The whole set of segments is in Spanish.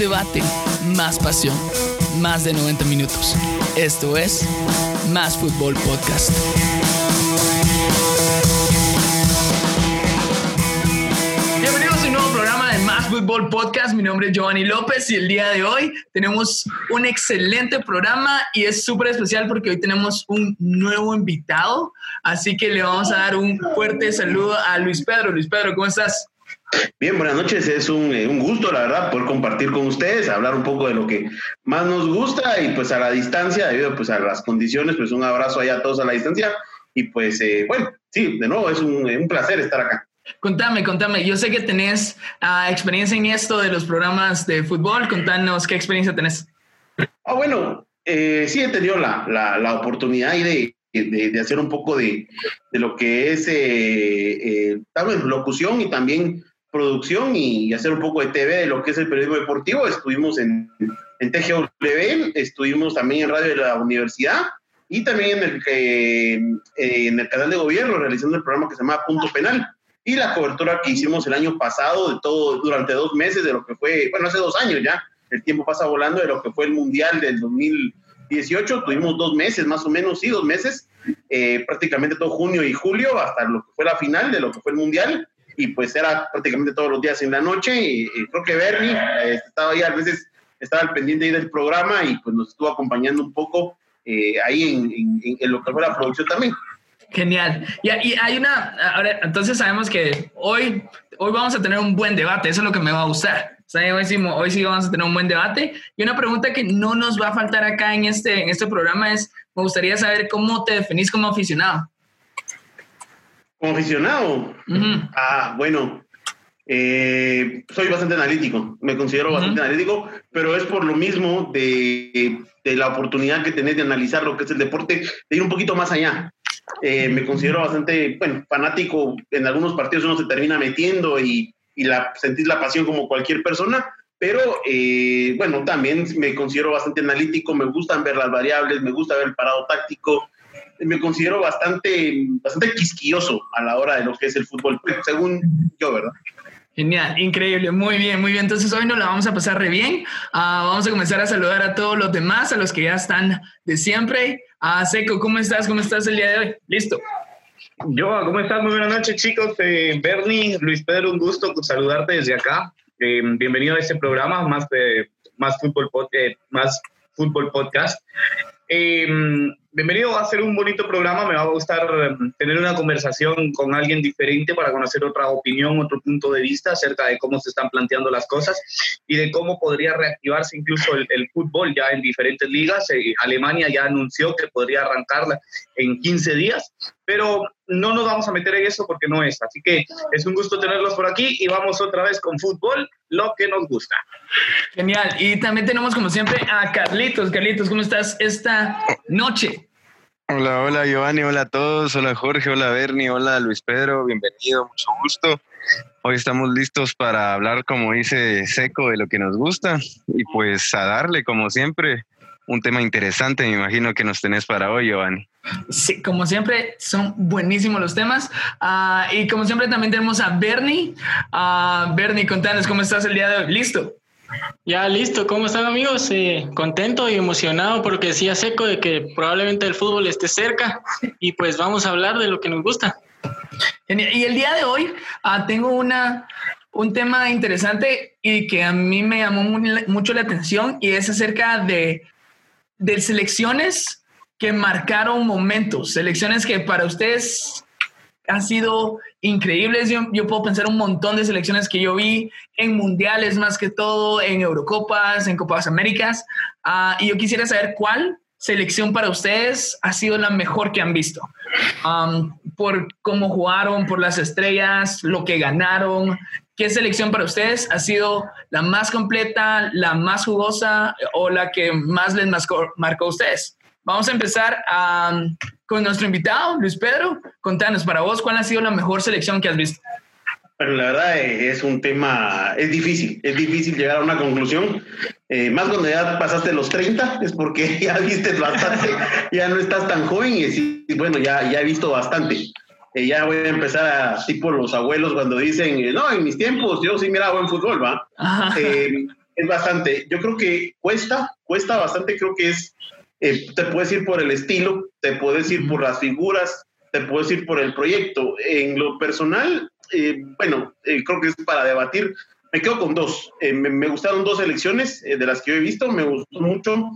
debate, más pasión, más de 90 minutos. Esto es Más Fútbol Podcast. Bienvenidos a un nuevo programa de Más Fútbol Podcast. Mi nombre es Giovanni López y el día de hoy tenemos un excelente programa y es súper especial porque hoy tenemos un nuevo invitado. Así que le vamos a dar un fuerte saludo a Luis Pedro. Luis Pedro, ¿cómo estás? Bien, buenas noches. Es un, eh, un, gusto, la verdad, poder compartir con ustedes, hablar un poco de lo que más nos gusta y pues a la distancia, debido pues a las condiciones, pues un abrazo allá a todos a la distancia. Y pues eh, bueno, sí, de nuevo es un, un, placer estar acá. Contame, contame. Yo sé que tenés uh, experiencia en esto de los programas de fútbol. Contanos qué experiencia tenés. Ah, bueno, eh, sí he tenido la, la, la oportunidad de, de, de, hacer un poco de, de lo que es eh, eh, locución y también producción y hacer un poco de TV de lo que es el periodismo deportivo. Estuvimos en, en TGW, estuvimos también en Radio de la Universidad y también en el, eh, en el canal de gobierno realizando el programa que se llama Punto Penal. Y la cobertura que hicimos el año pasado, de todo, durante dos meses, de lo que fue, bueno, hace dos años ya, el tiempo pasa volando, de lo que fue el Mundial del 2018, tuvimos dos meses más o menos, sí, dos meses, eh, prácticamente todo junio y julio, hasta lo que fue la final de lo que fue el Mundial, y pues era prácticamente todos los días en la noche y, y creo que Bernie eh, estaba ahí a veces estaba al pendiente ahí del programa y pues nos estuvo acompañando un poco eh, ahí en, en, en, lo que fue la producción también. Genial. Y, y, hay una, ahora, entonces sabemos que hoy, hoy vamos a tener un buen debate, eso es lo que me va a gustar. O sea, hoy, sí, hoy sí vamos a tener un buen debate. Y una pregunta que no nos va a faltar acá en este, en este programa es, me gustaría saber cómo te definís como aficionado. Como aficionado. Uh -huh. Ah, bueno. Eh, soy bastante analítico, me considero uh -huh. bastante analítico, pero es por lo mismo de, de, la oportunidad que tenés de analizar lo que es el deporte, de ir un poquito más allá. Eh, me considero bastante, bueno, fanático. En algunos partidos uno se termina metiendo y, y la, sentís la pasión como cualquier persona, pero eh, bueno, también me considero bastante analítico, me gustan ver las variables, me gusta ver el parado táctico, me considero bastante, bastante quisquilloso a la hora de lo que es el fútbol, según yo, ¿verdad? Genial, increíble, muy bien, muy bien. Entonces hoy nos la vamos a pasar re bien. Uh, vamos a comenzar a saludar a todos los demás, a los que ya están de siempre. Uh, Seco, ¿cómo estás? ¿Cómo estás el día de hoy? Listo. Yo, ¿cómo estás? Muy buenas noches, chicos. Eh, Bernie, Luis Pedro, un gusto saludarte desde acá. Eh, bienvenido a este programa, más, de, más, fútbol, eh, más fútbol podcast. Eh, bienvenido a hacer un bonito programa. Me va a gustar tener una conversación con alguien diferente para conocer otra opinión, otro punto de vista acerca de cómo se están planteando las cosas y de cómo podría reactivarse incluso el, el fútbol ya en diferentes ligas. Eh, Alemania ya anunció que podría arrancarla en 15 días, pero no nos vamos a meter en eso porque no es. Así que es un gusto tenerlos por aquí y vamos otra vez con fútbol, lo que nos gusta. Genial. Y también tenemos como siempre a Carlitos. Carlitos, ¿cómo estás esta noche? Hola, hola Giovanni, hola a todos, hola Jorge, hola Bernie, hola Luis Pedro, bienvenido, mucho gusto. Hoy estamos listos para hablar, como dice Seco, de lo que nos gusta y pues a darle, como siempre, un tema interesante, me imagino que nos tenés para hoy, Giovanni. Sí, como siempre, son buenísimos los temas. Uh, y como siempre, también tenemos a Bernie. Uh, Bernie, contanos cómo estás el día de hoy. ¿Listo? Ya listo, ¿cómo están amigos? Eh, contento y emocionado porque decía Seco de que probablemente el fútbol esté cerca y pues vamos a hablar de lo que nos gusta. Y el día de hoy uh, tengo una, un tema interesante y que a mí me llamó muy, mucho la atención y es acerca de, de selecciones que marcaron momentos, selecciones que para ustedes han sido increíbles. Yo, puedo pensar un montón de selecciones que yo vi en mundiales, más que todo, en Eurocopas, en Copas Américas. Uh, y yo quisiera saber cuál selección para ustedes ha sido la mejor que han visto. Por cómo jugaron, por las estrellas, lo que ganaron. ¿Qué selección para ustedes ha sido la más completa, la más jugosa o la que más les marcó, marcó a ustedes? Vamos a empezar um, con nuestro invitado, Luis Pedro. Contanos, para vos, ¿cuál ha sido la mejor selección que has visto? Pero la verdad es un tema, es difícil, es difícil llegar a una conclusión. Eh, más cuando ya pasaste los 30, es porque ya viste bastante, ya no estás tan joven y, y bueno, ya, ya he visto bastante. Eh, ya voy a empezar a, tipo los abuelos cuando dicen, no, en mis tiempos yo sí miraba buen fútbol, ¿va? Eh, Es bastante. Yo creo que cuesta, cuesta bastante. Creo que es, eh, te puedes ir por el estilo, te puedes ir por las figuras, te puedes ir por el proyecto. En lo personal, eh, bueno, eh, creo que es para debatir. Me quedo con dos. Me, me, gustaron dos elecciones de las que yo he visto. Me gustó mucho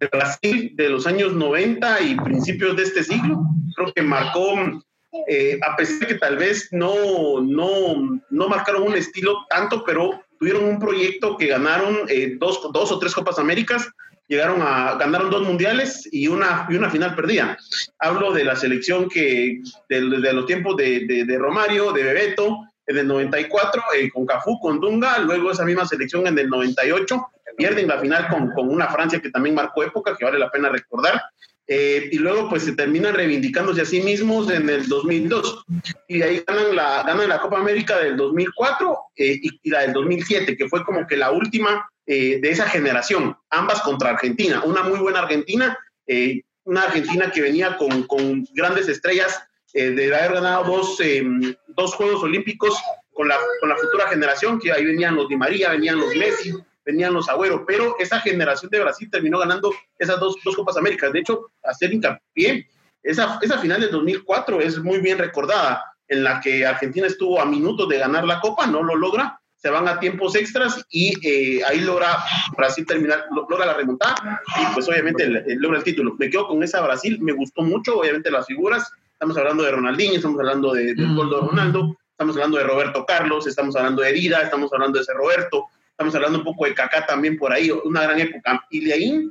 el Brasil de los años 90 y principios de este siglo. Creo que marcó eh, a pesar de que tal vez no, no, no marcaron un estilo tanto, pero tuvieron un proyecto que ganaron eh, dos, dos o tres Copas Américas, llegaron a, ganaron dos mundiales y una, y una final perdida. Hablo de la selección que, de, los tiempos de, de, de, Romario, de Bebeto, en el 94, eh, con Cafú, con Dunga, luego esa misma selección en el 98, pierden la final con, con una Francia que también marcó época, que vale la pena recordar, eh, y luego pues se terminan reivindicándose a sí mismos en el 2002 y ahí ganan la, ganan la Copa América del 2004 eh, y, y, la del 2007 que fue como que la última eh, de esa generación, ambas contra Argentina, una muy buena Argentina, eh, una Argentina que venía con, con grandes estrellas eh, de haber ganado dos, em, dos Juegos Olímpicos con la, con la futura generación, que ahí venían los Di María, venían los Messi, venían los Agüero, pero esa generación de Brasil terminó ganando esas dos, dos Copas Américas. De hecho, hacer hincapié, esa, esa final del 2004 es muy bien recordada, en la que Argentina estuvo a minutos de ganar la Copa, no lo logra, se van a tiempos extras y eh, ahí logra Brasil terminar, logra la remontada y pues obviamente el, el, logra el título. Me quedo con esa Brasil, me gustó mucho, obviamente las figuras, estamos hablando de Ronaldinho, estamos hablando de, de Ronaldo, estamos hablando de Roberto Carlos, estamos hablando de Herida, estamos hablando de ese Roberto, estamos hablando un poco de Kaká también por ahí, una gran época. Y de ahí,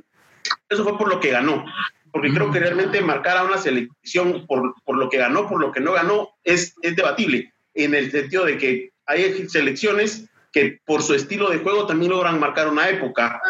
eso fue por lo que ganó, porque creo que realmente marcar a una selección por, por lo que ganó, por lo que no ganó, es, es debatible, en el sentido de que hay selecciones que por su estilo de juego también logran marcar una época.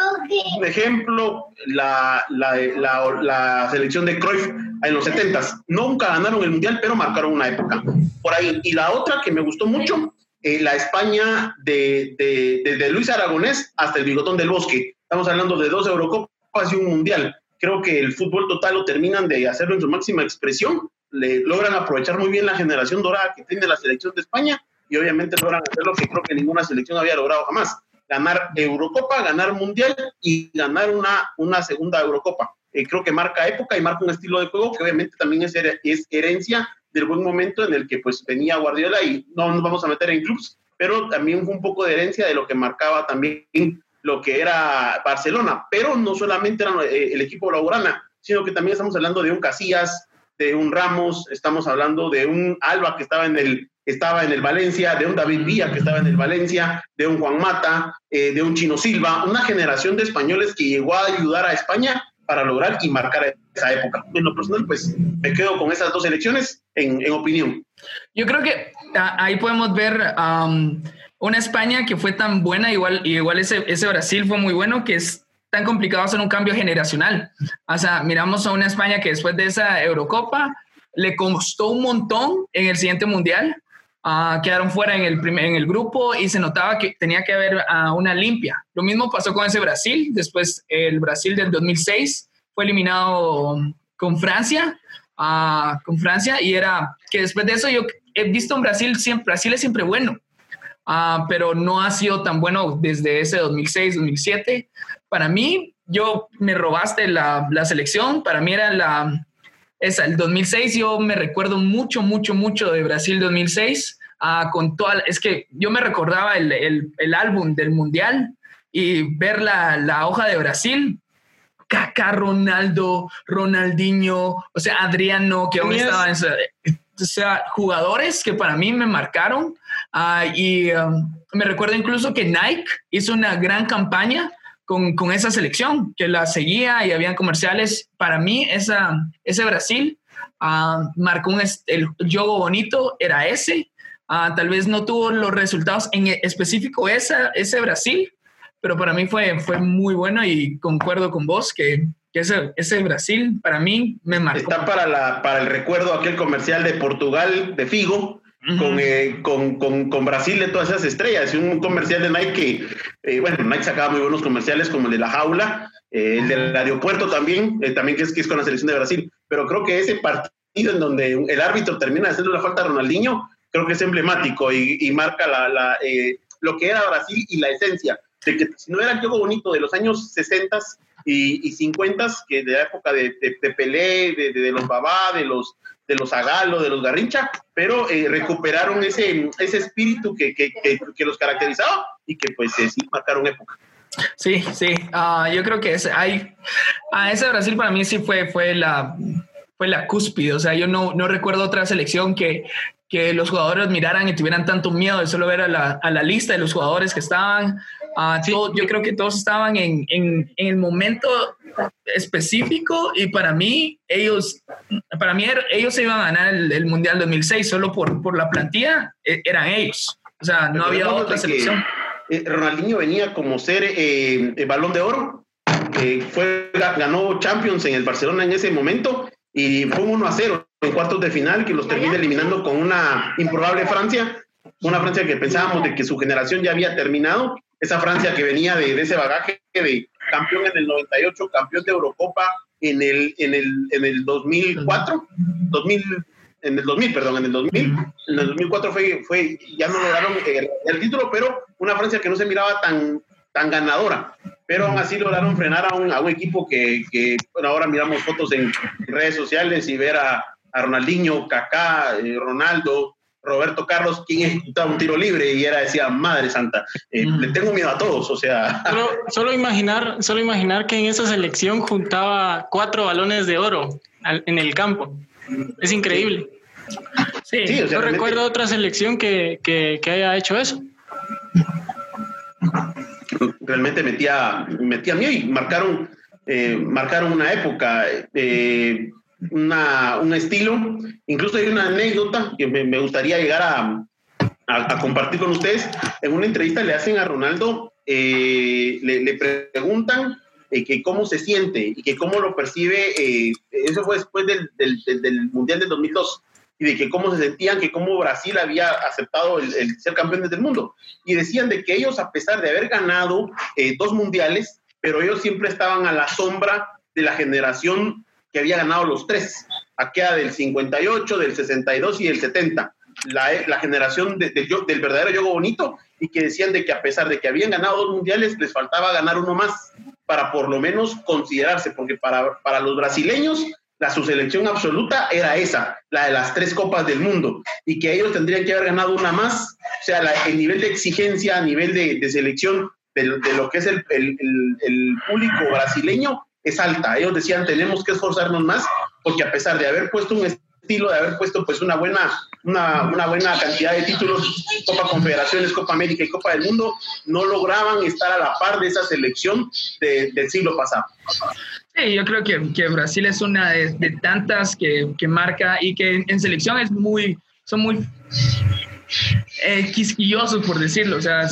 Un ejemplo, la, la, la, la selección de Cruyff en los 70 Nunca ganaron el Mundial, pero marcaron una época. Por ahí. Y la otra que me gustó mucho, eh, la España de, de, desde Luis Aragonés hasta el Bigotón del Bosque. Estamos hablando de dos Eurocopas y un Mundial. Creo que el fútbol total lo terminan de hacerlo en su máxima expresión. Le logran aprovechar muy bien la generación dorada que tiene la selección de España y obviamente logran hacer lo que creo que ninguna selección había logrado jamás. Ganar Eurocopa, ganar Mundial y ganar una, una segunda Eurocopa. Eh, creo que marca época y marca un estilo de juego que obviamente también es, es herencia del buen momento en el que pues venía Guardiola y no nos vamos a meter en clubs, pero también fue un poco de herencia de lo que marcaba también lo que era Barcelona, pero no solamente era el equipo blaugrana, sino que también estamos hablando de un Casillas, de un Ramos, estamos hablando de un Alba que estaba en el estaba en el Valencia, de un David Villa que estaba en el Valencia, de un Juan Mata, eh, de un Chino Silva, una generación de españoles que llegó a ayudar a España para lograr y marcar esa época. En lo personal, pues me quedo con esas dos elecciones en, en opinión. Yo creo que ahí podemos ver um, una España que fue tan buena, igual, igual ese, ese Brasil fue muy bueno, que es tan complicado hacer un cambio generacional. O sea, miramos a una España que después de esa Eurocopa le costó un montón en el siguiente Mundial. Uh, quedaron fuera en el, primer, en el grupo y se notaba que tenía que haber uh, una limpia. Lo mismo pasó con ese Brasil. Después el Brasil del 2006 fue eliminado con Francia, uh, con Francia y era que después de eso yo he visto un Brasil siempre, Brasil es siempre bueno, pero no ha sido tan bueno desde ese 2006, 2007. Para mí, yo me robaste la, la selección. Para mí era la esa, el 2006 yo me recuerdo mucho, mucho, mucho de Brasil 2006, uh, con toda, es que yo me recordaba el, el, el álbum del Mundial y ver la, la hoja de Brasil, Kaká, Ronaldo, Ronaldinho, o sea, Adriano, que aún estaba en o sea, jugadores que para mí me marcaron uh, y um, me recuerdo incluso que Nike hizo una gran campaña con, con, esa selección, que la seguía y habían comerciales. Para mí, esa, ese Brasil uh, marcó un el juego bonito, era ese. Uh, tal vez no tuvo los resultados en específico esa, ese Brasil, pero para mí fue, fue muy bueno y concuerdo con vos que, que ese, ese Brasil para mí me marcó. Está para, la, para el recuerdo aquel comercial de Portugal, de Figo, con, eh, con, con, con, Brasil de todas esas estrellas. Y un comercial de Nike eh, bueno, Nike sacaba muy buenos comerciales como el de la jaula, eh, el del aeropuerto también, eh, también que es, que es con la selección de Brasil. Pero creo que ese partido en donde el árbitro termina haciendo la falta a Ronaldinho, creo que es emblemático y, y marca la, la lo que era Brasil y la esencia. de que si no era el juego bonito de los años 60 y, y 50, que de la época de, de, Pelé, de, de, los Babá, de los de los Agalo, de los Garrincha, pero eh, recuperaron ese, ese espíritu que, que, que, los caracterizaba y que pues sí marcaron época. Sí, sí, uh, yo creo que es, hay, ese Brasil para mí sí fue, fue la fue la cúspide, o sea, yo no, no recuerdo otra selección que, que los jugadores miraran y tuvieran tanto miedo de solo ver a la, a la lista de los jugadores que estaban. Uh, yo creo que todos estaban en, en, en, el momento específico y para mí ellos, para mí ellos se iban a ganar el, el Mundial 2006 solo por, por la plantilla, e, eran ellos. O sea, no había otra selección. Eh, Ronaldinho venía como ser eh, el balón de oro, eh, fue, ganó Champions en el Barcelona en ese momento y fue 1 a 0 en cuartos de final que los termina eliminando con una improbable Francia, una Francia que pensábamos de que su generación ya había terminado, esa Francia que venía de, de ese bagaje de campeón en el 98, campeón de Eurocopa en el, en el, en el 2004, 2000, en el 2000, perdón, en el 2000, en el 2004 fue, fue ya no lograron el, el título, pero una Francia que no se miraba tan, tan ganadora. Pero aún así lograron frenar a un, a un equipo que, que bueno, ahora miramos fotos en, redes sociales y ver a, a Ronaldinho, Kaká, eh, Ronaldo, Roberto Carlos, quien ejecutaba un tiro libre y era decía, madre santa, eh, le tengo miedo a todos, o sea. Solo, solo, imaginar, solo imaginar que en esa selección juntaba cuatro balones de oro en el campo. Es increíble. Sí, sí o sea, no recuerdo otra selección que, que, que haya hecho eso realmente metía, metía miedo y marcaron, eh, marcaron una época, eh, un estilo. Incluso hay una anécdota que me, gustaría llegar a, compartir con ustedes. En una entrevista le hacen a Ronaldo, eh, le, preguntan eh, que cómo se siente y que cómo lo percibe. Eh, eso fue después del, del, del Mundial del 2002 y de que cómo se sentían, que cómo Brasil había aceptado el ser campeones del mundo. Y decían de que ellos, a pesar de haber ganado eh, dos mundiales, pero ellos siempre estaban a la sombra de la generación que había ganado los tres, aquella del 58, del 62 y del 70, la, la generación de, de, del verdadero yogo bonito, y que decían de que a pesar de que habían ganado dos mundiales, les faltaba ganar uno más para por lo menos considerarse, porque para, para los brasileños la su selección absoluta era esa, la de las tres copas del mundo, y que ellos tendrían que haber ganado una más, o sea, el nivel de exigencia a nivel de, selección de, lo que es el, el, público brasileño es alta. Ellos decían, tenemos que esforzarnos más, porque a pesar de haber puesto un estilo, de haber puesto pues una buena, una, una buena cantidad de títulos, Copa Confederaciones, Copa América y Copa del Mundo, no lograban estar a la par de esa selección de, del siglo pasado. Sí, yo creo que, que Brasil es una de, de tantas que, que, marca y que en, selección es muy, son muy eh, quisquillosos, por decirlo. O sea,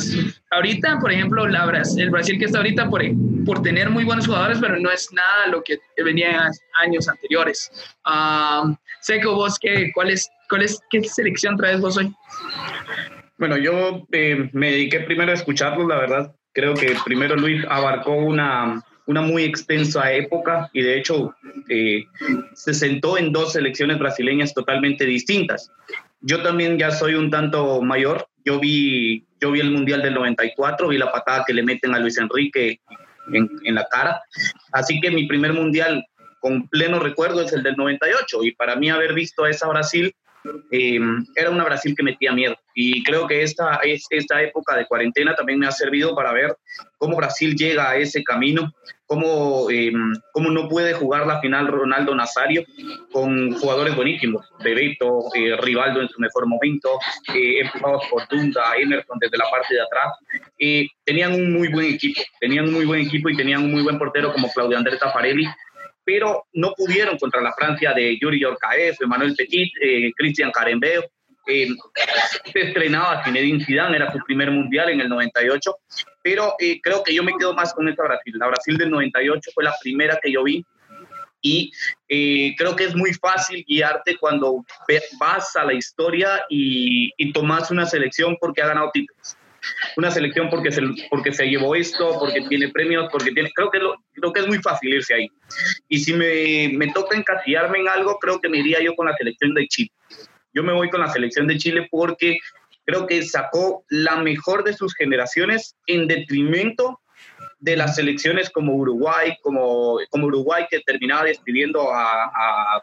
ahorita, por ejemplo, la, el Brasil que está ahorita por, por tener muy buenos jugadores, pero no es nada lo que venía en años anteriores. Um, Seco, vos, ¿qué, cuál es, cuál es, ¿qué selección traes vos hoy? Bueno, yo eh, me dediqué primero a escucharlos, la verdad. Creo que primero Luis abarcó una, una muy extensa época y de hecho eh, se sentó en dos selecciones brasileñas totalmente distintas. Yo también ya soy un tanto mayor, yo vi, yo vi el Mundial del 94, vi la patada que le meten a Luis Enrique en, en la cara, así que mi primer Mundial con pleno recuerdo es el del 98 y para mí haber visto a esa Brasil eh, era una Brasil que metía miedo. Y creo que esta, esta época de cuarentena también me ha servido para ver cómo Brasil llega a ese camino, cómo, eh, cómo no puede jugar la final Ronaldo Nazario con jugadores buenísimos, Bebeto, eh, Rivaldo en su mejor momento, eh, empujados por Dunga, Emerson desde la parte de atrás. tenían un muy buen equipo, tenían un muy buen equipo y tenían un muy buen portero como Claudio Andrés Tafarelli, pero no pudieron contra la Francia de Yuri Yorkaev, Emmanuel Petit, eh, Cristian Carembeo. Eh, se estrenaba Zinedine Zidane, era su primer mundial en el 98, pero eh, creo que yo me quedo más con esta Brasil. La Brasil del 98 fue la primera que yo vi y eh, creo que es muy fácil guiarte cuando vas a la historia y, y tomas una selección porque ha ganado títulos una selección porque se, porque se llevó esto, porque tiene premios, porque tiene... Creo que, lo, creo que es muy fácil irse ahí. Y si me, me toca encasillarme en algo, creo que me iría yo con la selección de Chile. Yo me voy con la selección de Chile porque Creo que sacó la mejor de sus generaciones en detrimento de las selecciones como Uruguay, como, como Uruguay que terminaba despidiendo a,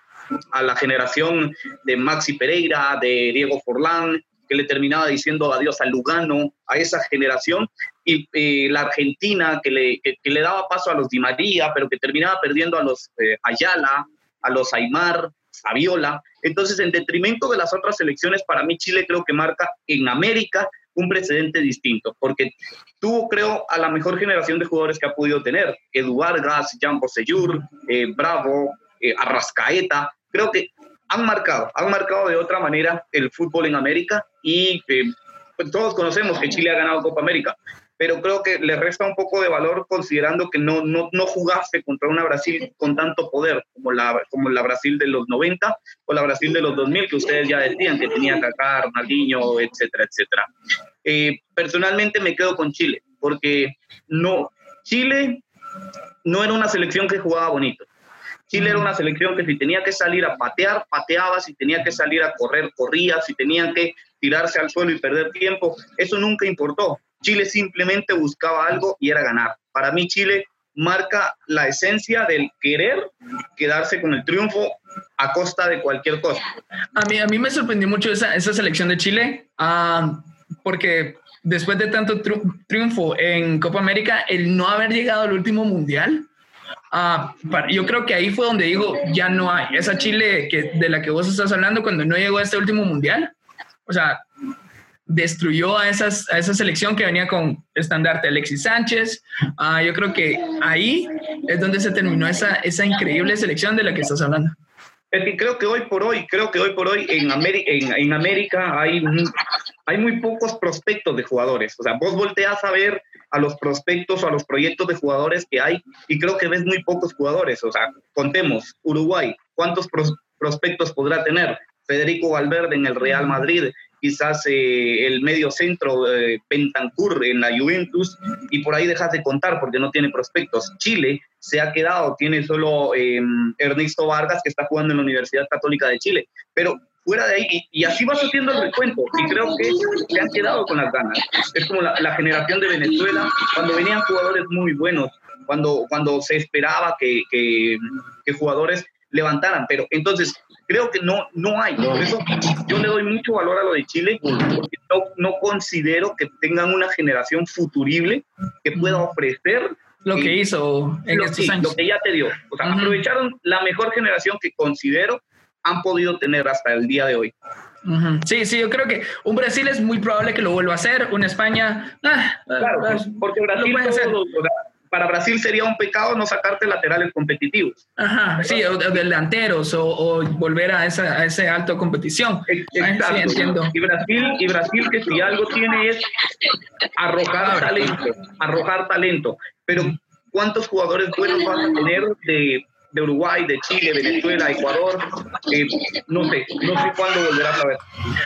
a, la generación de Maxi Pereira, de Diego Forlán, que le terminaba diciendo adiós a Lugano, a esa generación, y eh, la Argentina que le, que, le, daba paso a los Di María, pero que terminaba perdiendo a los eh, Ayala, a los Aymar, Viola. Entonces, en detrimento de las otras selecciones, para mí Chile creo que marca en América un precedente distinto, porque tuvo, creo, a la mejor generación de jugadores que ha podido tener. Edu Vargas, Jan Bosellur, eh, Bravo, Arrascaeta. Creo que han marcado, han marcado de otra manera el fútbol en América y eh, pues todos conocemos que Chile ha ganado Copa América, pero creo que le resta un poco de valor considerando que no, no, no jugaste contra una Brasil con tanto poder como la, como la Brasil de los 90 o la Brasil de los 2000 que ustedes ya decían que tenía Kaká, Ronaldinho, etcétera, etcétera. Eh, personalmente me quedo con Chile porque no, Chile no era una selección que jugaba bonito. Chile era una selección que si tenía que salir a patear, pateaba, si tenía que salir a correr, corría, si tenían que tirarse al suelo y perder tiempo, eso nunca importó. Chile simplemente buscaba algo y era ganar. Para mí Chile marca la esencia del querer quedarse con el triunfo a costa de cualquier cosa. A mí, a mí me sorprendió mucho esa, esa selección de Chile, ah, porque después de tanto triunfo en Copa América, el no haber llegado al último mundial, Ah, yo creo que ahí fue donde digo, ya no hay. Esa Chile que, de la que vos estás hablando cuando no llegó a este último mundial, o sea, destruyó a, esas, a esa selección que venía con estandarte Alexis Sánchez. Ah, yo creo que ahí es donde se terminó esa, esa increíble selección de la que estás hablando. Es que creo que hoy por hoy, creo que hoy por hoy en, América, en, en América hay, hay muy pocos prospectos de jugadores. O sea, vos volteas a ver a los prospectos o a los proyectos de jugadores que hay y creo que ves muy pocos jugadores. O sea, contemos, Uruguay, ¿cuántos prospectos podrá tener? Federico Valverde en el Real Madrid, quizás eh, el medio centro eh, en la Juventus y por ahí dejas de contar porque no tiene prospectos. Chile se ha quedado, tiene solo em, Ernesto Vargas que está jugando en la Universidad Católica de Chile, pero fuera de ahí, y, así vas haciendo el recuento, y creo que se han quedado con las ganas. Es como la, generación de Venezuela, cuando venían jugadores muy buenos, cuando, cuando se esperaba que, que, jugadores levantaran, pero entonces creo que no, no hay. Por eso yo le doy mucho valor a lo de Chile, porque no, no considero que tengan una generación futurible que pueda ofrecer lo que hizo en lo, estos años. Lo que ya te dio. O sea, aprovecharon la mejor generación que considero han podido tener hasta el día de hoy. Sí, sí, yo creo que un Brasil es muy probable que lo vuelva a hacer, una España... Ah, claro, ah, porque Brasil para Brasil sería un pecado no sacarte laterales competitivos. Ajá, sí, o, delanteros o, volver a esa, a ese alto competición. Exacto. Sí, entiendo. Y Brasil, y Brasil que si algo tiene es arrojar talento, arrojar talento. Pero ¿cuántos jugadores buenos vas a tener de de Uruguay, de Chile, Venezuela, Ecuador. Eh, no sé, no sé cuándo volverás a ver.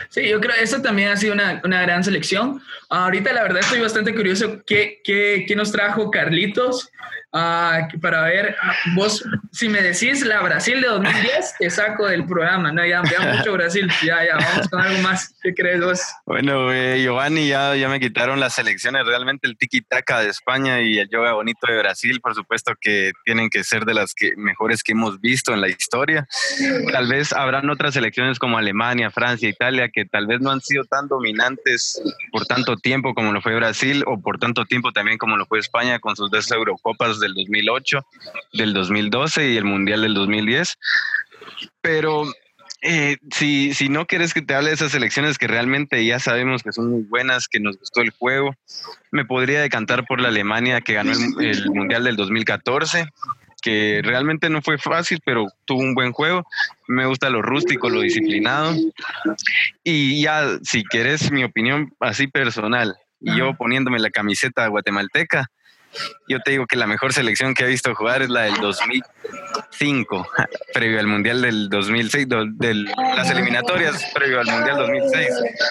Sí, yo creo que eso también ha sido una, una gran selección. ahorita la verdad estoy bastante curioso qué, qué, qué nos trajo Carlitos Ah, para ver, vos, si me decís la Brasil de 2010, te saco del programa. No, ya, ya mucho Brasil. Ya, ya, vamos con algo más. ¿Qué crees vos? Bueno, eh, Giovanni, ya, ya me quitaron las selecciones. Realmente el tiki-taka de España y el yoga bonito de Brasil, por supuesto que tienen que ser de las que, mejores que hemos visto en la historia. Tal vez habrán otras selecciones como Alemania, Francia, Italia, que tal vez no han sido tan dominantes por tanto tiempo como lo fue Brasil o por tanto tiempo también como lo fue España con sus dos Eurocopas del 2008, del 2012 y el Mundial del 2010. Pero eh, si, si no quieres que te hable de esas selecciones que realmente ya sabemos que son muy buenas, que nos gustó el juego, me podría decantar por la Alemania que ganó el, Mundial del 2014 que realmente no fue fácil, pero tuvo un buen juego. Me gusta lo rústico, lo disciplinado. Y ya, si quieres mi opinión así personal, y yo poniéndome la camiseta guatemalteca, yo te digo que la mejor selección que he visto jugar es la del 2005, previo al Mundial del 2006, de las eliminatorias previo al Mundial 2006,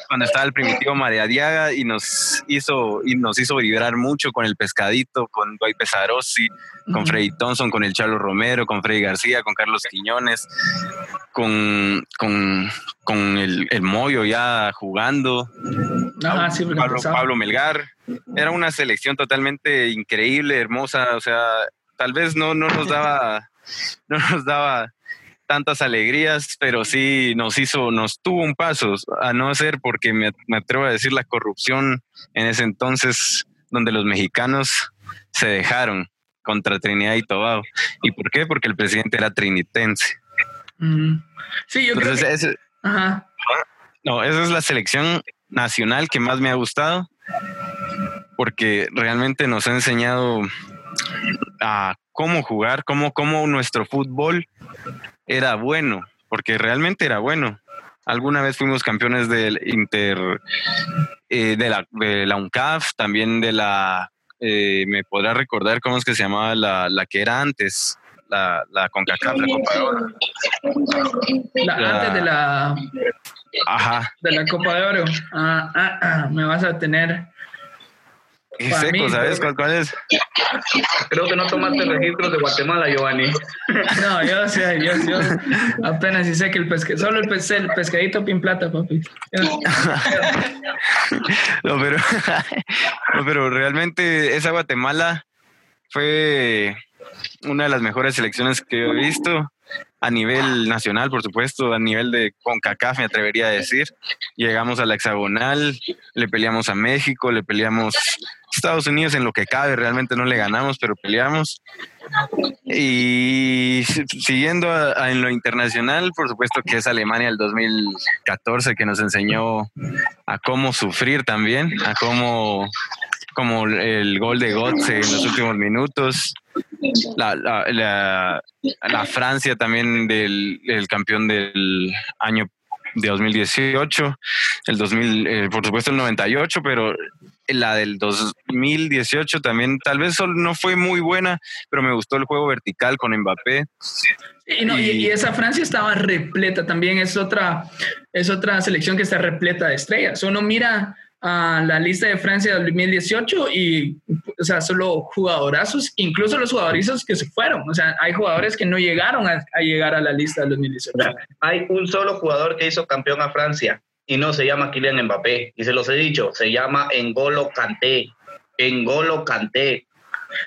cuando estaba el primitivo María Diaga y nos hizo, y nos hizo vibrar mucho con el pescadito, con Dwight Pesarossi, con Freddy Thompson, con el Chalo Romero, con Freddy García, con Carlos Quiñones, con, con, el, el Moyo ya jugando, Pablo, Melgar. Era una selección totalmente increíble, hermosa, o sea, tal vez no, no nos daba, no nos daba tantas alegrías, pero sí nos hizo, nos tuvo un paso, a no ser porque me, me, atrevo a decir la corrupción en ese entonces, donde los mexicanos se dejaron contra Trinidad y Tobago. ¿Y por qué? Porque el presidente era trinitense. Sí, yo creo que... No, esa es la selección nacional que más me ha gustado porque realmente nos ha enseñado a cómo jugar, cómo, cómo nuestro fútbol era bueno, porque realmente era bueno. Alguna vez fuimos campeones del Inter, eh, de, la, de la UNCAF, también de la, eh, me podrá recordar cómo es que se llamaba la, la que era antes, la, la CONCACAF, la Copa de Oro. antes de la, Ajá. de la Copa de Oro. Ah, ah, ah, me vas a tener y seco, ¿sabes cuál, es? Creo que no tomaste registros de Guatemala, Giovanni. No, yo sé, yo, yo apenas sé que el pescadito, solo el, el pescadito pin plata, papi. no, pero, no, pero realmente esa Guatemala fue una de las mejores selecciones que he visto a nivel nacional, por supuesto, a nivel de CONCACAF, me atrevería a decir. Llegamos a la hexagonal, le peleamos a México, le peleamos Estados Unidos en lo que cabe, realmente no le ganamos, pero peleamos. Y siguiendo en lo internacional, por supuesto que es Alemania el 2014 que nos enseñó a cómo sufrir también, a cómo como el gol de Götze en los últimos minutos. La, la, la, Francia también del campeón del año de 2018, el 2000, eh, por supuesto el 98, pero la del 2018 también tal vez no fue muy buena, pero me gustó el juego vertical con Mbappé. y, y, esa Francia estaba repleta también, es otra, es otra selección que está repleta de estrellas. Uno mira a la lista de Francia del 2018 y, o sea, solo jugadorazos, incluso los jugadorizos que se fueron. O sea, hay jugadores que no llegaron a, a llegar a la lista del 2018. Hay un solo jugador que hizo campeón a Francia y no se llama Kylian Mbappé. Y se los he dicho, se llama Engolo Kanté. Engolo Kanté.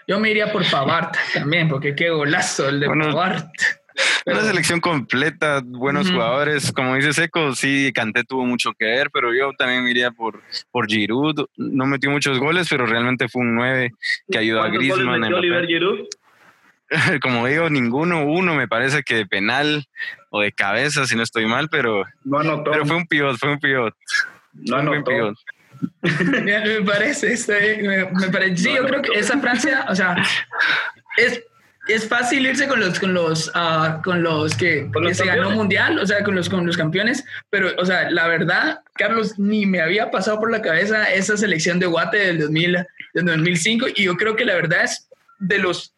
Yo me iría por Pavard también, porque qué golazo el de Pavard. Una selección completa, buenos jugadores. Como dice Seco, sí, Kanté tuvo mucho que ver, pero yo también me iría por, por Giroud. No metió muchos goles, pero realmente fue un 9 que ayudó a Griezmann. Oliver Giroud? como digo, ninguno, uno me parece que de penal o de cabeza, si no estoy mal, pero, pero fue un pivot, fue un pivot. No no pivot. me parece, me, parece, sí, yo creo que esa Francia, o sea, es, es fácil irse con los con los uh, con los que, que se ganó mundial, o sea, con los con los campeones, pero o sea, la verdad, Carlos ni me había pasado por la cabeza esa selección de Guate del 2000 del 2005 y yo creo que la verdad es de los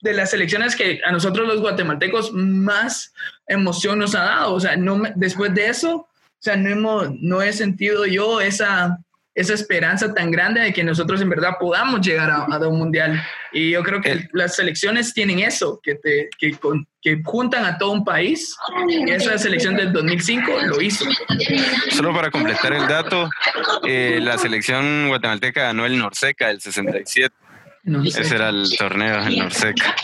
de las selecciones que a nosotros los guatemaltecos más emoción nos ha dado. O sea, no después de eso, o sea, no, hemos, no he sentido yo esa, esa esperanza tan grande de que nosotros en verdad podamos llegar a, a un mundial. Y yo creo que eh. las selecciones tienen eso, que, te, que, que juntan a todo un país. Y esa selección del 2005 lo hizo. Solo para completar el dato, eh, la selección guatemalteca ganó el Norseca del 67. Ese era el torneo en Norseca.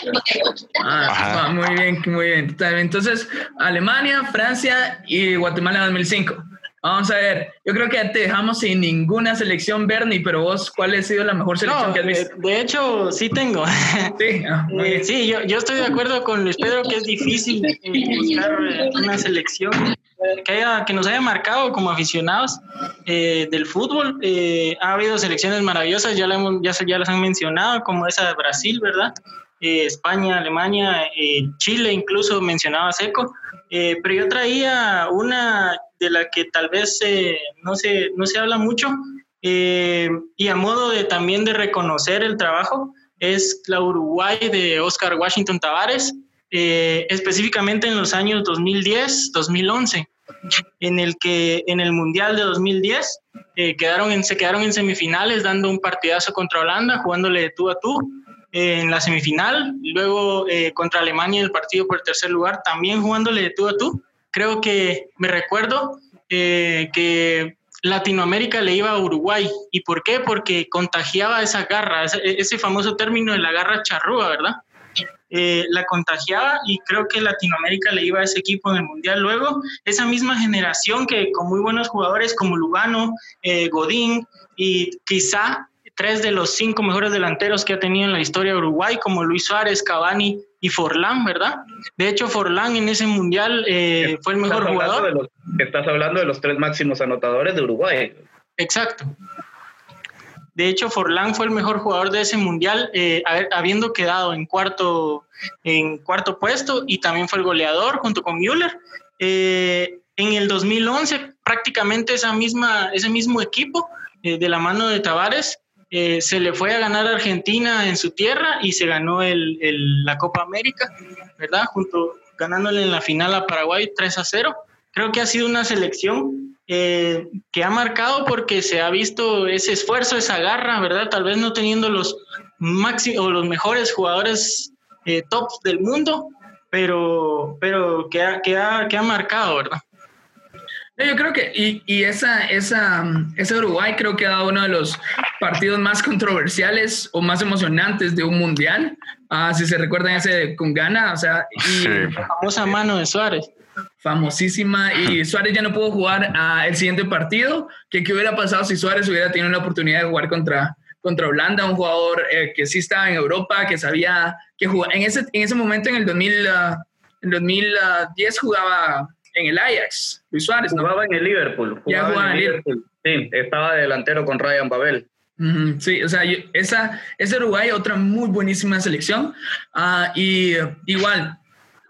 Ah, muy bien, muy bien. Entonces, Alemania, Francia y Guatemala 2005. Vamos a ver, yo creo que te dejamos sin ninguna selección, Bernie, pero vos, ¿cuál ha sido la mejor selección que has visto? De, hecho, sí tengo. Sí, ah, eh, sí yo, yo, estoy de acuerdo con Luis Pedro que es difícil eh, buscar eh, una selección que, haya, que nos haya marcado como aficionados del fútbol. ha habido selecciones maravillosas, ya, hemos, ya, ya las han mencionado, como esa de Brasil, ¿verdad? España, Alemania, Chile, incluso mencionaba Seco. pero yo traía una de la que tal vez no, se, no se habla mucho eh, y a modo de también de reconocer el trabajo, es la Uruguay de Oscar Washington Tavares, eh, específicamente en los años 2010, 2011, en el que en el Mundial de 2010 eh, quedaron se quedaron en semifinales dando un partidazo contra Holanda, jugándole de tú a tú eh, en la semifinal, luego contra Alemania en el partido por el tercer lugar, también jugándole de tú a tú. Creo que me recuerdo que Latinoamérica le iba a Uruguay. ¿Y por qué? Porque contagiaba esa garra, ese, famoso término de la garra charrúa, ¿verdad? Eh, la contagiaba y creo que Latinoamérica le iba a ese equipo en el Mundial. Luego, esa misma generación que con muy buenos jugadores como Lugano, eh, Godín y quizá tres de los cinco mejores delanteros que ha tenido en la historia de Uruguay, como Luis Suárez, Cavani y Forlán, ¿verdad? De hecho, Forlán en ese mundial eh, fue el mejor jugador. estás hablando de los tres máximos anotadores de Uruguay. Exacto. De hecho, Forlán fue el mejor jugador de ese mundial, eh, habiendo quedado en cuarto, en cuarto puesto y también fue el goleador junto con Müller. Eh, en el 2011, prácticamente esa misma, ese mismo equipo de la mano de Tavares eh, se le fue a ganar a Argentina en su tierra y se ganó el, la Copa América, ¿verdad? Junto, ganándole en la final a Paraguay 3 a 0. Creo que ha sido una selección eh, que ha marcado porque se ha visto ese esfuerzo, esa garra, ¿verdad? Tal vez no teniendo los máximos o los mejores jugadores eh, tops del mundo, pero, pero que, ha, que, ha, que ha marcado, ¿verdad? Yo creo que, y, y, esa, esa, ese Uruguay creo que ha dado uno de los partidos más controversiales o más emocionantes de un mundial. Ah, si se recuerdan ese con Ghana, o sea, y la famosa mano de Suárez. Famosísima, y Suárez ya no pudo jugar a el siguiente partido. ¿Qué, ¿Qué hubiera pasado si Suárez hubiera tenido la oportunidad de jugar contra, contra Holanda, un jugador eh, que sí estaba en Europa, que sabía que jugaba. En ese, en ese momento, en el 2000, en 2010, jugaba en el Ajax, Luis Suárez. Jugaba en el Liverpool. ya jugaba en el Liverpool. Sí, estaba delantero con Ryan Babel. sí, o sea, esa, ese Uruguay, otra muy buenísima selección. Uh, y igual,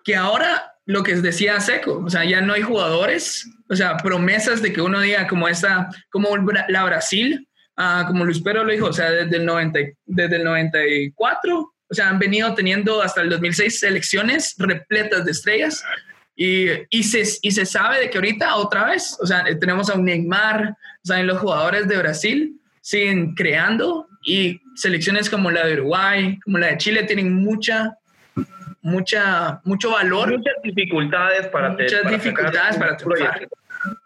que ahora lo que decía Seco, o sea, ya no hay jugadores, o sea, promesas de que uno diga como esta, como la Brasil, uh, como Luis Pedro lo dijo, o sea, desde el, 90, desde el 94, o sea, han venido teniendo hasta el 2006 selecciones repletas de estrellas y, y, se, y se sabe de que ahorita otra vez, o sea, tenemos a un Neymar, o sea, los jugadores de Brasil siguen creando y selecciones como la de Uruguay, como la de Chile tienen mucha, mucha, mucho valor. Muchas dificultades para Muchas dificultades para triunfar.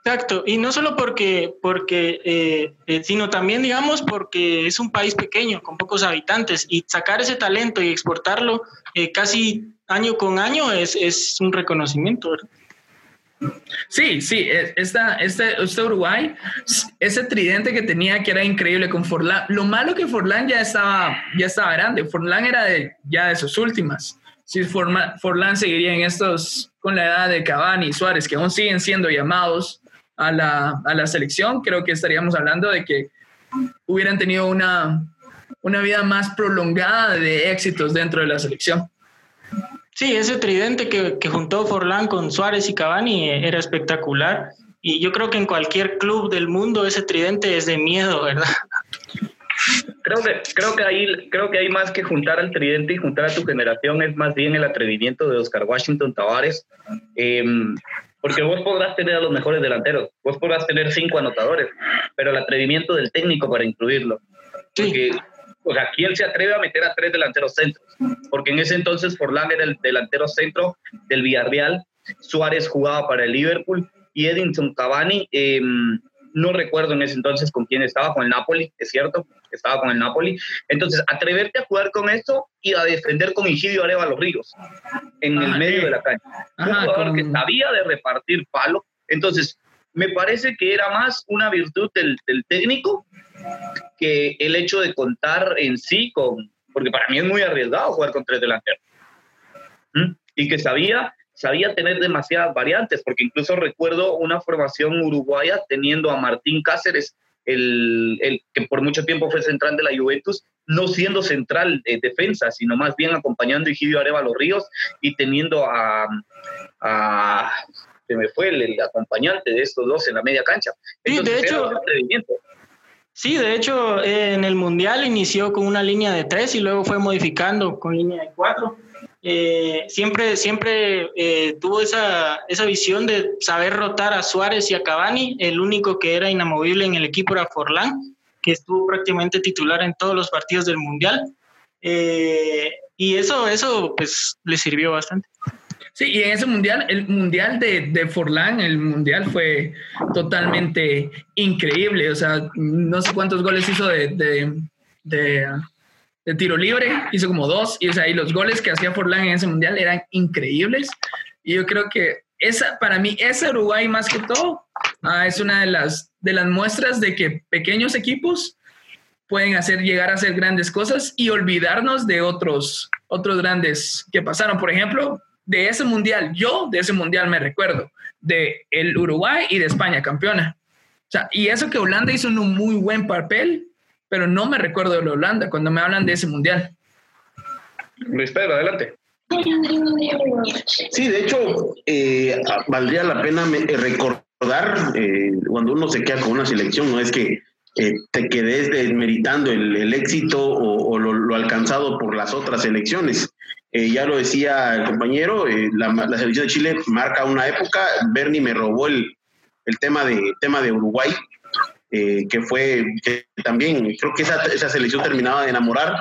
Exacto, y no solo porque, porque eh, eh, sino también, digamos, porque es un país pequeño, con pocos habitantes, y sacar ese talento y exportarlo eh, casi año con año es, es un reconocimiento. Sí, sí, e, esta, este, este Uruguay, ese tridente que tenía que era increíble con Forlán. Lo malo que Forlán ya estaba, ya estaba grande. Forlán era de, ya de sus últimas. Si Forlán seguiría en estos, con la edad de Cavani y Suárez, que aún siguen siendo llamados a la, a la selección, creo que estaríamos hablando de que hubieran tenido una, una vida más prolongada de éxitos dentro de la selección. Sí, ese tridente que, que juntó Forlán con Suárez y Cavani eh, era espectacular. Y yo creo que en cualquier club del mundo ese tridente es de miedo, ¿verdad? Creo que, creo que, hay, creo que hay más que juntar al tridente y juntar a tu generación, es más bien el atrevimiento de Oscar Washington Tavares. Em, porque vos podrás tener a los mejores delanteros, vos podrás tener cinco anotadores, pero el atrevimiento del técnico para incluirlo. Porque o sea, ¿quién se atreve a meter a tres delanteros centros? Porque en ese entonces Forlán era el delantero centro del Villarreal, Suárez jugaba para el Liverpool y Edinson Cavani, em, no recuerdo en ese entonces con quién estaba, con el Napoli, es cierto, estaba con el Napoli. Entonces, atreverte a jugar con esto y a defender con Higidio los Ríos en el medio de la cancha. Un jugador que sabía de repartir palo. Entonces, me parece que era más una virtud del, del técnico que el hecho de contar en sí con, porque para mí es muy arriesgado jugar con tres delanteros. ¿Mm? Y que sabía, sabía tener demasiadas variantes, porque incluso recuerdo una formación uruguaya teniendo a Martín Cáceres, el, el que por mucho tiempo fue central de la Juventus, no siendo central de defensa, sino más bien acompañando a Egidio Areva Ríos y teniendo a se me fue el, acompañante de estos dos en la media cancha. de hecho, Sí, de hecho, en el Mundial inició con una línea de tres y luego fue modificando con línea de cuatro. Eh, siempre siempre eh, tuvo esa, esa visión de saber rotar a Suárez y a Cavani. El único que era inamovible en el equipo era Forlán, que estuvo prácticamente titular en todos los partidos del Mundial. Eh, y eso, eso pues le sirvió bastante. Sí, y en ese mundial, el mundial de, de Forlán, el mundial fue totalmente increíble. O sea, no sé cuántos goles hizo de, de, de, tiro libre, hizo como dos. Y, o sea, y los goles que hacía Forlán en ese mundial eran increíbles. Y yo creo que esa, para mí, ese Uruguay más que todo ah, es una de las, de las muestras de que pequeños equipos pueden hacer llegar a hacer grandes cosas y olvidarnos de otros, otros grandes que pasaron. Por ejemplo, de ese mundial, yo de ese mundial me recuerdo, de el Uruguay y de España campeona. O sea, y eso que Holanda hizo un muy buen papel, pero no me recuerdo de la Holanda cuando me hablan de ese mundial. Luis Pedro, adelante. Sí, de hecho, eh, valdría la pena eh, recordar eh, cuando uno se queda con una selección, no es que te quedes desmeritando el, éxito o, lo, alcanzado por las otras selecciones. Eh, ya lo decía el compañero, eh, la, selección de Chile marca una época. Bernie me robó el, el tema, de, tema de Uruguay, eh, que fue también creo que esa, esa selección terminaba de enamorar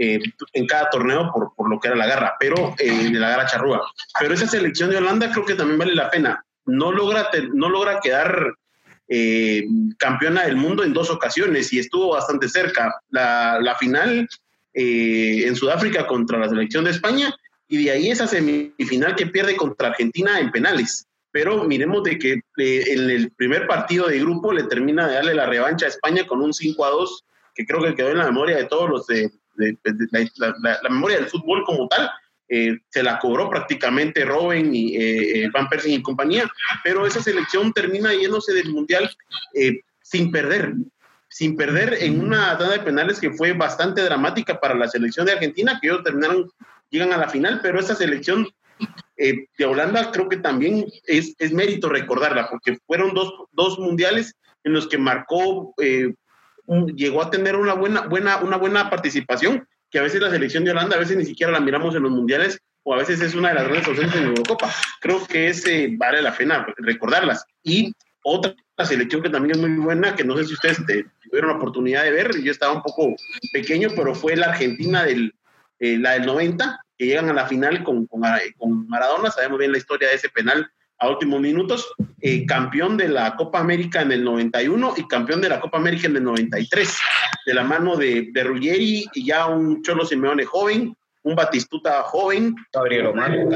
en cada torneo por, por, lo que era la garra, pero de la garra charrúa. Pero esa selección de Holanda creo que también vale la pena. No logra, no logra quedar campeona del mundo en dos ocasiones y estuvo bastante cerca. La, la final eh, en Sudáfrica contra la selección de España y de ahí esa semifinal que pierde contra Argentina en penales. Pero miremos de que eh, en el primer partido de grupo le termina de darle la revancha a España con un 5 a 2, que creo que quedó en la memoria de todos los de, la, memoria del fútbol como tal. Eh, se la cobró prácticamente Robin y Van Persie y compañía, pero esa selección termina yéndose del Mundial sin perder sin perder en una tanda de penales que fue bastante dramática para la selección de Argentina, que ellos terminaron, llegan a la final, pero esa selección eh, de Holanda creo que también es, es mérito recordarla, porque fueron dos, dos, mundiales en los que marcó, eh, llegó a tener una buena, buena, una buena participación, que a veces la selección de Holanda, a veces ni siquiera la miramos en los mundiales, o a veces es una de las grandes ausencias en Eurocopa. Creo que ese vale la pena recordarlas. Y otra selección que también es muy buena, que no sé si ustedes tuvieron la oportunidad de ver, yo estaba un poco pequeño, pero fue la Argentina del, eh, la del 90, que llegan a la final con, con, Maradona, sabemos bien la historia de ese penal a últimos minutos, eh, campeón de la Copa América en el 91 y campeón de la Copa América en el 93, de la mano de, de Ruggeri y ya un Cholo Simeone joven, un Batistuta joven, Gabriel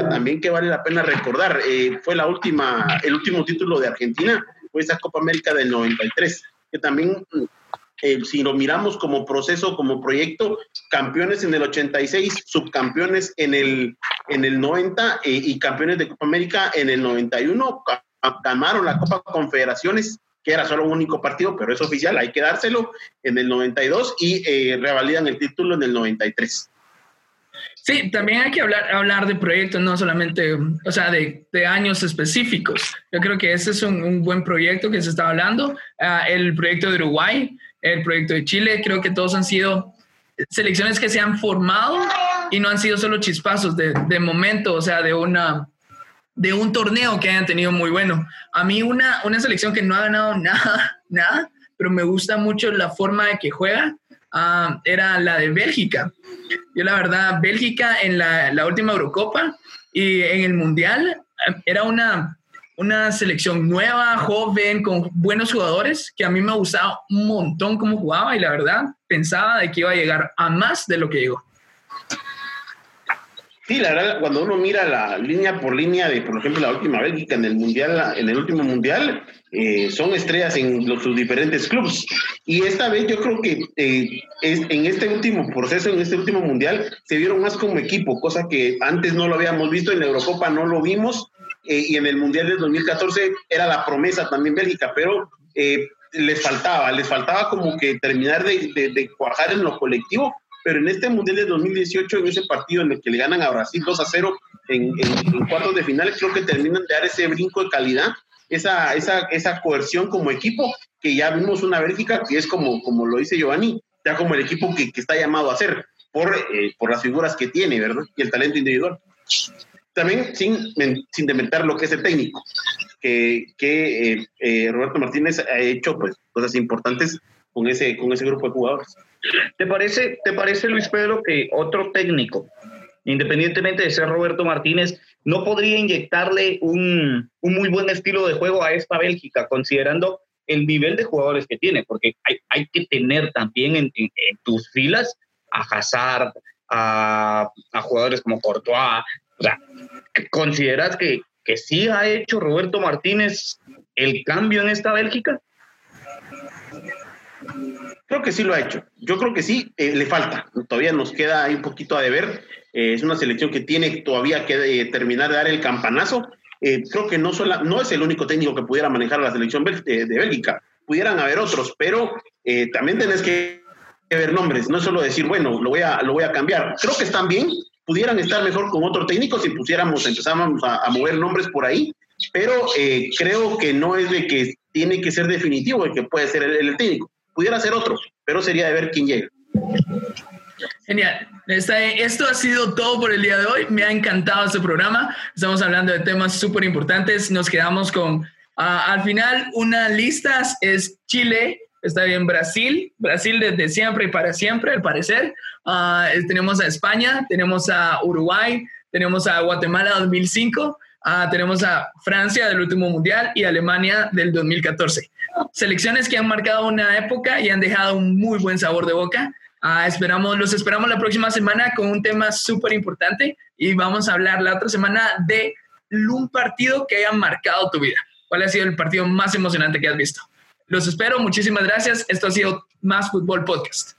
también que vale la pena recordar, eh, fue la última, el último título de Argentina fue esa Copa América del 93, que también, eh, si lo miramos como proceso, como proyecto, campeones en el 86, subcampeones en el, en el 90 eh, y campeones de Copa América en el 91, ganaron la Copa Confederaciones que era solo un único partido, pero es oficial, hay que dárselo en el 92 y eh, revalidan el título en el 93. Sí, también hay que hablar, hablar de proyectos, no solamente, o sea, de, años específicos. Yo creo que ese es un, buen proyecto que se está hablando. Ah, el proyecto de Uruguay, el proyecto de Chile, creo que todos han sido selecciones que se han formado y no han sido solo chispazos de, de momento, o sea, de una de un torneo que hayan tenido muy bueno. A mí una, una selección que no ha ganado nada, nada, pero me gusta mucho la forma de que juega, Ah, era la de Bélgica. Yo la verdad, Bélgica en la, la, última Eurocopa y en el Mundial eh, era una, una selección nueva, joven, con buenos jugadores, que a mí me gustaba un montón cómo jugaba y la verdad pensaba de que iba a llegar a más de lo que llegó. Sí, la verdad, cuando uno mira la línea por línea de, por ejemplo, la última Bélgica en el mundial, en el último mundial, eh, son estrellas en los, sus diferentes clubes. Y esta vez yo creo que eh, es, en este último proceso, en este último mundial, se vieron más como equipo, cosa que antes no lo habíamos visto, en la Eurocopa no lo vimos, eh, y en el mundial del 2014 era la promesa también Bélgica, pero les faltaba, les faltaba como que terminar de, de cuajar en lo colectivo pero en este Mundial de 2018, en ese partido en el que le ganan a Brasil 2 a 0 en, cuartos de final, creo que terminan de dar ese brinco de calidad, esa, esa, esa coerción como equipo que ya vimos una Bélgica que es como, como lo dice Giovanni, ya como el equipo que, que está llamado a ser por, eh, por las figuras que tiene, ¿verdad? Y el talento individual. También sin, sin dementar lo que es el técnico, que, que eh, eh, Roberto Martínez ha hecho pues, cosas importantes con ese, con ese grupo de jugadores. ¿Te parece, ¿Te parece, Luis Pedro, que otro técnico, independientemente de ser Roberto Martínez, no podría inyectarle un, un muy buen estilo de juego a esta Bélgica, considerando el nivel de jugadores que tiene? Porque hay, hay que tener también en, en, tus filas a Hazard, a, a, jugadores como Courtois. O sea, ¿consideras que, que sí ha hecho Roberto Martínez el cambio en esta Bélgica? Creo que sí lo ha hecho. Yo creo que sí, eh, le falta. Todavía nos queda ahí un poquito a deber. Eh, es una selección que tiene todavía que eh, terminar de dar el campanazo. Eh, creo que no, sola, no es el único técnico que pudiera manejar la selección de, de Bélgica. Pudieran haber otros, pero también tenés que ver nombres, no solo decir, bueno, lo voy, a, lo voy a cambiar. Creo que están bien, pudieran estar mejor con otro técnico si pusiéramos, empezáramos a, mover nombres por ahí, pero creo que no es de que tiene que ser definitivo el que puede ser el técnico pudiera ser otro, pero sería de ver quién llega. Genial. esto ha sido todo por el día de hoy. Me ha encantado este programa. Estamos hablando de temas súper importantes. Nos quedamos con, ah, al final, una lista es Chile, está bien Brasil, Brasil desde siempre y para siempre, al parecer. Uh, tenemos a España, tenemos a Uruguay, tenemos a Guatemala 2005, uh, tenemos a Francia del último mundial y Alemania del 2014 selecciones que han marcado una época y han dejado un muy buen sabor de boca. Uh, esperamos, los esperamos la próxima semana con un tema súper importante y vamos a hablar la otra semana de un partido que haya marcado tu vida. ¿Cuál ha sido el partido más emocionante que has visto? Los espero, muchísimas gracias. Esto ha sido Más Fútbol Podcast.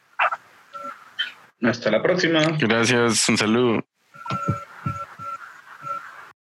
Hasta la próxima. Gracias, un saludo.